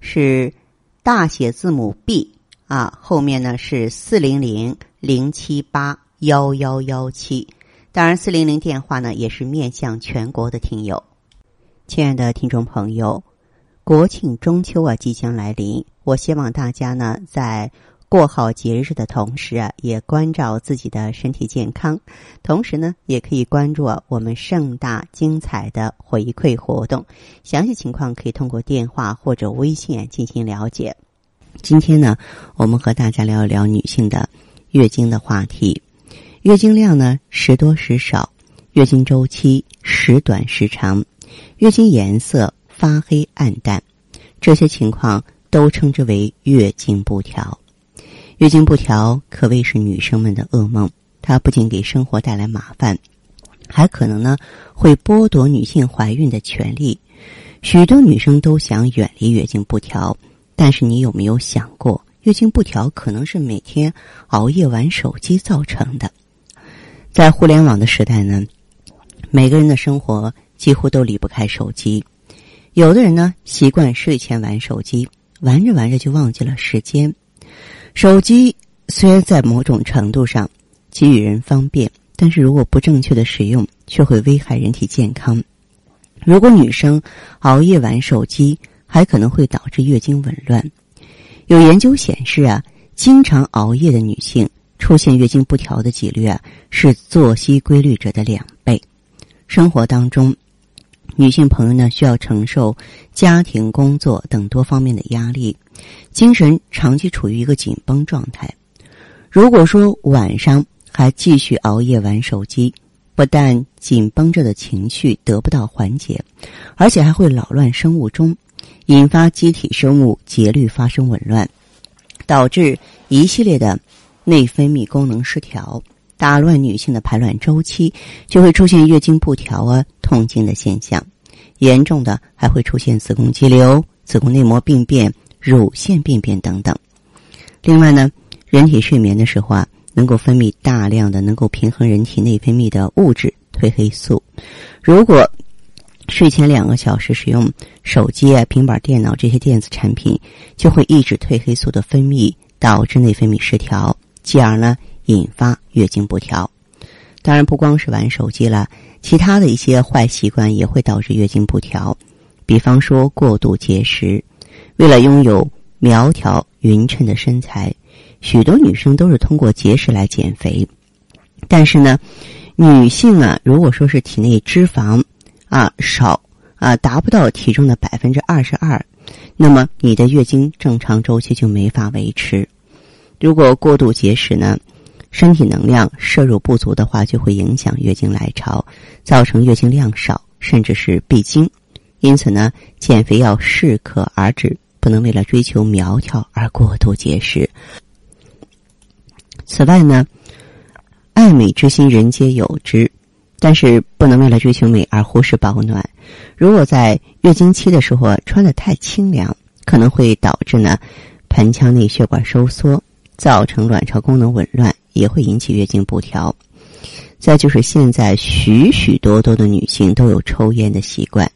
是大写字母 B 啊，后面呢是四零零零七八幺幺幺七。当然，四零零电话呢也是面向全国的听友。亲爱的听众朋友。国庆中秋啊，即将来临。我希望大家呢，在过好节日的同时啊，也关照自己的身体健康。同时呢，也可以关注我们盛大精彩的回馈活动。详细情况可以通过电话或者微信进行了解。今天呢，我们和大家聊一聊女性的月经的话题。月经量呢时多时少，月经周期时短时长，月经颜色。发黑暗淡，这些情况都称之为月经不调。月经不调可谓是女生们的噩梦，它不仅给生活带来麻烦，还可能呢会剥夺女性怀孕的权利。许多女生都想远离月经不调，但是你有没有想过，月经不调可能是每天熬夜玩手机造成的？在互联网的时代呢，每个人的生活几乎都离不开手机。有的人呢，习惯睡前玩手机，玩着玩着就忘记了时间。手机虽然在某种程度上给予人方便，但是如果不正确的使用，却会危害人体健康。如果女生熬夜玩手机，还可能会导致月经紊乱。有研究显示啊，经常熬夜的女性出现月经不调的几率啊，是作息规律者的两倍。生活当中。女性朋友呢，需要承受家庭、工作等多方面的压力，精神长期处于一个紧绷状态。如果说晚上还继续熬夜玩手机，不但紧绷着的情绪得不到缓解，而且还会扰乱生物钟，引发机体生物节律发生紊乱，导致一系列的内分泌功能失调。打乱女性的排卵周期，就会出现月经不调啊、痛经的现象，严重的还会出现子宫肌瘤、子宫内膜病变、乳腺病变等等。另外呢，人体睡眠的时候啊，能够分泌大量的能够平衡人体内分泌的物质褪黑素。如果睡前两个小时使用手机啊、平板电脑这些电子产品，就会抑制褪黑素的分泌，导致内分泌失调，继而呢。引发月经不调，当然不光是玩手机了，其他的一些坏习惯也会导致月经不调。比方说过度节食，为了拥有苗条匀称的身材，许多女生都是通过节食来减肥。但是呢，女性啊，如果说是体内脂肪啊少啊达不到体重的百分之二十二，那么你的月经正常周期就没法维持。如果过度节食呢？身体能量摄入不足的话，就会影响月经来潮，造成月经量少，甚至是闭经。因此呢，减肥要适可而止，不能为了追求苗条而过度节食。此外呢，爱美之心人皆有之，但是不能为了追求美而忽视保暖。如果在月经期的时候穿的太清凉，可能会导致呢盆腔内血管收缩，造成卵巢功能紊乱。也会引起月经不调。再就是现在许许多多的女性都有抽烟的习惯。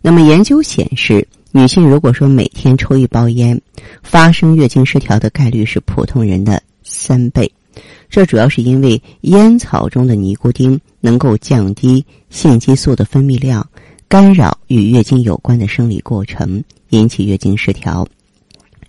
那么研究显示，女性如果说每天抽一包烟，发生月经失调的概率是普通人的三倍。这主要是因为烟草中的尼古丁能够降低性激素的分泌量，干扰与月经有关的生理过程，引起月经失调。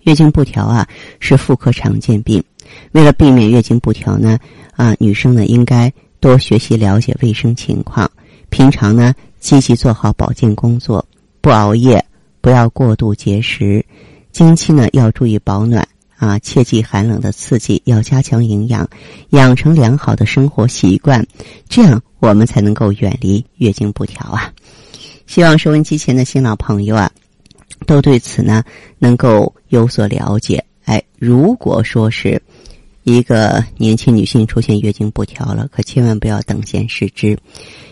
月经不调啊，是妇科常见病。为了避免月经不调呢，啊，女生呢应该多学习了解卫生情况，平常呢积极做好保健工作，不熬夜，不要过度节食，经期呢要注意保暖啊，切忌寒冷的刺激，要加强营养，养成良好的生活习惯，这样我们才能够远离月经不调啊。希望收音机前的新老朋友啊，都对此呢能够有所了解。哎，如果说是一个年轻女性出现月经不调了，可千万不要等闲视之，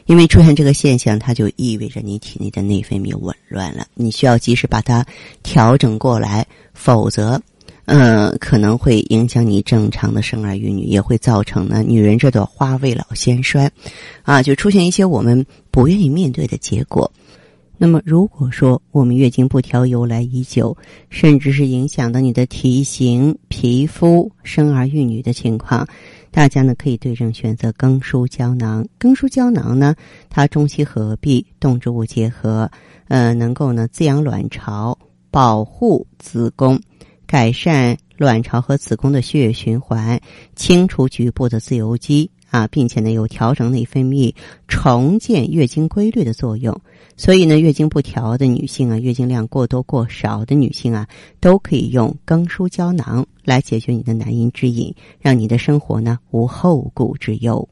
因为出现这个现象，它就意味着你体内的内分泌紊乱了，你需要及时把它调整过来，否则，嗯，可能会影响你正常的生儿育女，也会造成呢女人这朵花未老先衰，啊，就出现一些我们不愿意面对的结果。那么，如果说我们月经不调由来已久，甚至是影响到你的体型、皮肤、生儿育女的情况，大家呢可以对症选择更舒胶囊。更舒胶囊呢，它中西合璧，动植物结合，呃，能够呢滋养卵巢，保护子宫，改善卵巢和子宫的血液循环，清除局部的自由基。啊，并且呢有调整内分泌、重建月经规律的作用，所以呢月经不调的女性啊，月经量过多过少的女性啊，都可以用更舒胶囊来解决你的难言之隐，让你的生活呢无后顾之忧。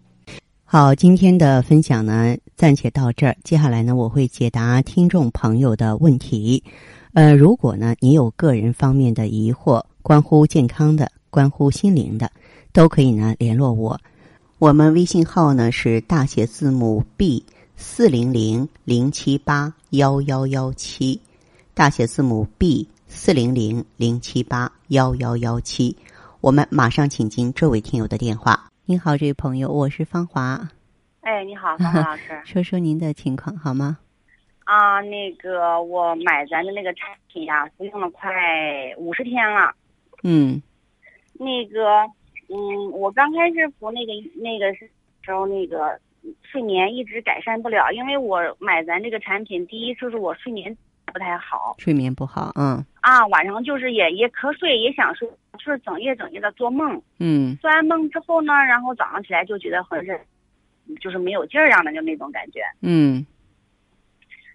好，今天的分享呢暂且到这儿，接下来呢我会解答听众朋友的问题。呃，如果呢你有个人方面的疑惑，关乎健康的、关乎心灵的，都可以呢联络我。我们微信号呢是大写字母 B 四零零零七八幺幺幺七，大写字母 B 四零零零七八幺幺幺七。我们马上请进这位听友的电话。您好，这位朋友，我是芳华。哎，你好，芳华老师。说说您的情况好吗？啊，那个我买咱的那个产品呀，服用了快五十天了。嗯。那个。嗯，我刚开始服那个那个时候，那个睡眠一直改善不了，因为我买咱这个产品，第一就是我睡眠不太好，睡眠不好，嗯，啊，晚上就是也也瞌睡，也想睡，就是整夜整夜的做梦，嗯，做完梦之后呢，然后早上起来就觉得浑身就是没有劲儿样的，就那种感觉，嗯，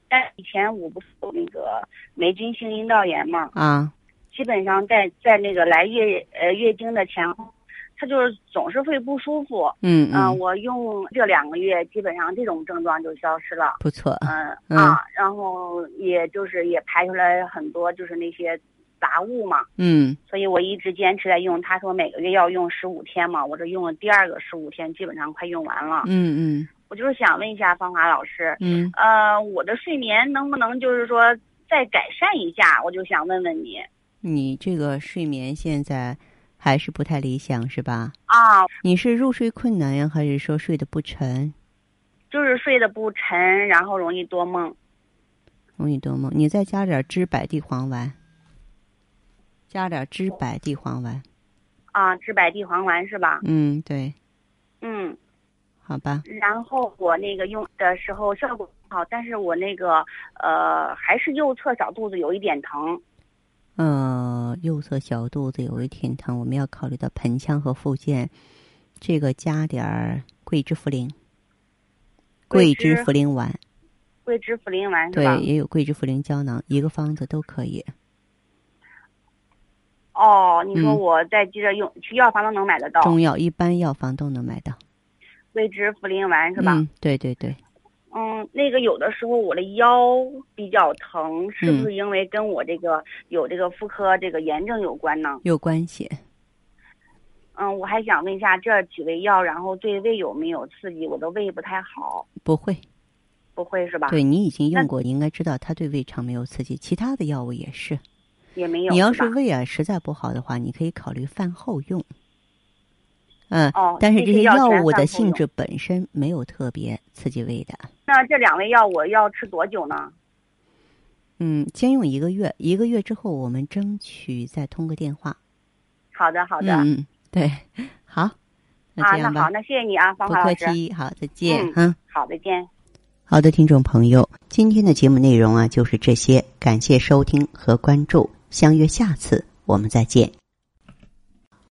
但以前我不是有那个霉菌性阴道炎嘛，啊，基本上在在那个来月呃月经的前后。他就是总是会不舒服，嗯嗯，我用这两个月，基本上这种症状就消失了，不错，嗯啊，然后也就是也排出来很多就是那些杂物嘛，嗯，所以我一直坚持在用。他说每个月要用十五天嘛，我这用了第二个十五天，基本上快用完了，嗯嗯，我就是想问一下芳华老师，嗯呃，我的睡眠能不能就是说再改善一下？我就想问问你，你这个睡眠现在。还是不太理想，是吧？啊，你是入睡困难呀，还是说睡得不沉？就是睡得不沉，然后容易多梦。容易多梦，你再加点知柏地黄丸。加点知柏地黄丸。啊，知柏地黄丸是吧？嗯，对。嗯，好吧。然后我那个用的时候效果好，但是我那个呃，还是右侧小肚子有一点疼。呃，右侧小肚子有一点疼，我们要考虑到盆腔和附件，这个加点儿桂枝茯苓，桂枝茯苓丸，桂枝茯苓丸对，也有桂枝茯苓胶囊，一个方子都可以。哦，你说我再接着用，去药房都能买得到。中药一般药房都能买到。桂枝茯苓丸是吧？嗯，对对对。嗯，那个有的时候我的腰比较疼，是不是因为跟我这个有这个妇科这个炎症有关呢？有关系。嗯，我还想问一下，这几味药然后对胃有没有刺激？我的胃不太好。不会，不会是吧？对你已经用过，你应该知道它对胃肠没有刺激。其他的药物也是，也没有。你要是胃啊实在不好的话，你可以考虑饭后用。嗯，但是这些药物的性质本身没有特别刺激胃的。那这两味药我要吃多久呢？嗯，先用一个月，一个月之后我们争取再通个电话。好的，好的。嗯，对，好，那这样吧。好，那谢谢你啊，方华不客气，好，再见。嗯，好，再见。好的，听众朋友，今天的节目内容啊就是这些，感谢收听和关注，相约下次我们再见。